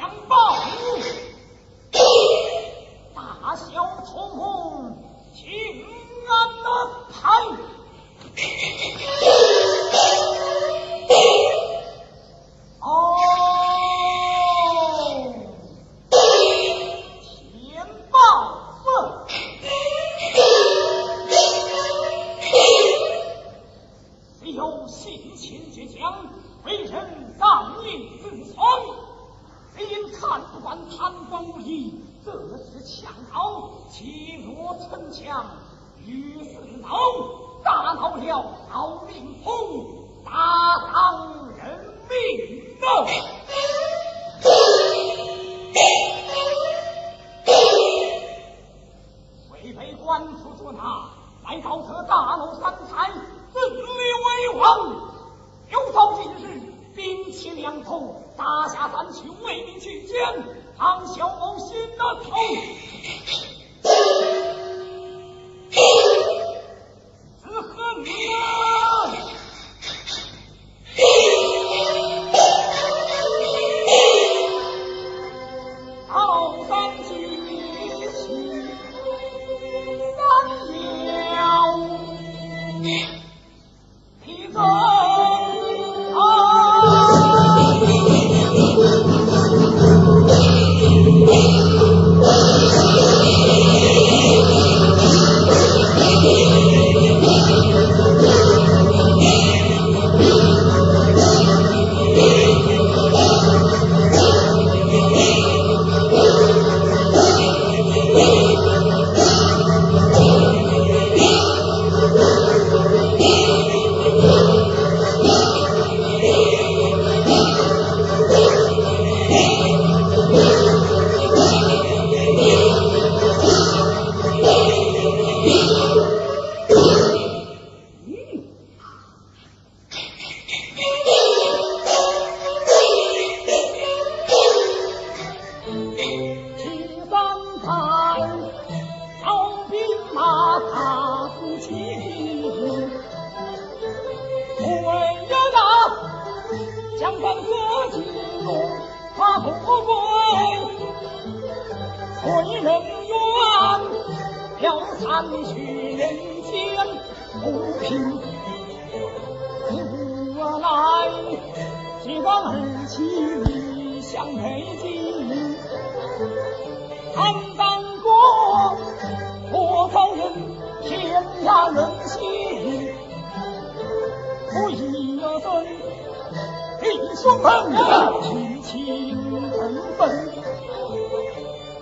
残暴。是强盗，欺弱逞强，于是恼，大闹了老令侯，大伤人命呐！虽人冤，飘散去人间不平。我来，几帮儿妻离乡背井。看当过多少人天涯人心，不一分弟兄们亲情分，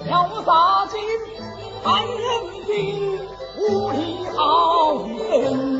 潇洒尽汉人的无理好人，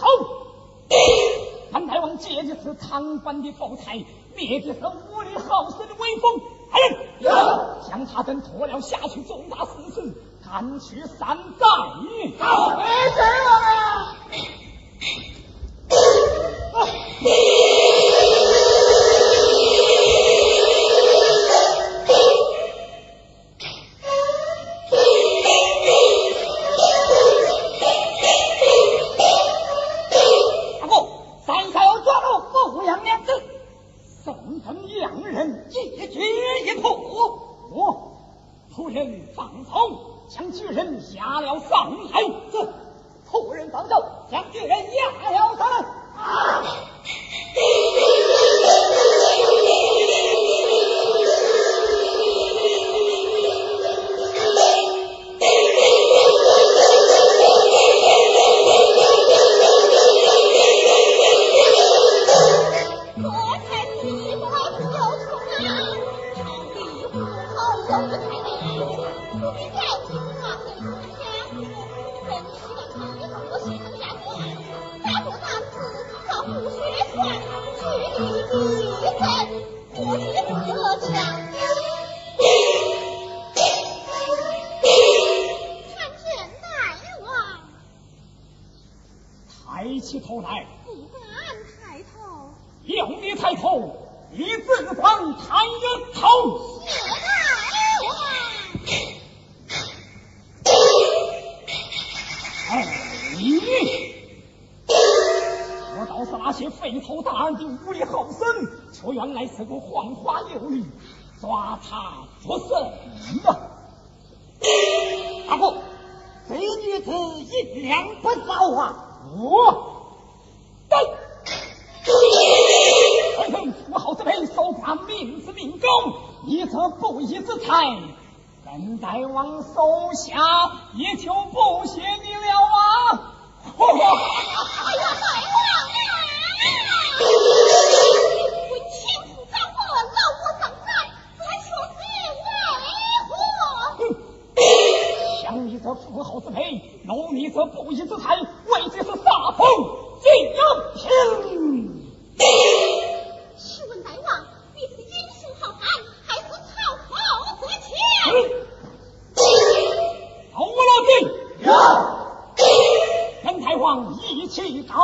好。俺太王借的是长官的宝台，灭的是武力好色的威风。来人，将他等拖了下去，重打四次，赶去三寨。好，没事了。下了放马营。走，后人放走，将巨人压了他们。Thank you. 玉帝在，我自强。参见大王，抬起头来，不敢抬头，让你抬头，你怎肯抬头？倒是那些肥头大耳的无力后生，却原来是个黄花幼女，抓他做甚呢？大哥，这女子一两不少啊！我、哦，哼哼，富豪之辈，手挂命之命宫，你这不义之财，本大王手下也就不谢你了啊！哈哈！我好自陪奴隶则不义之财为这是杀疯最高兴请问大王你是英雄好汉还是草寇则清好我老弟。有跟太皇一起打。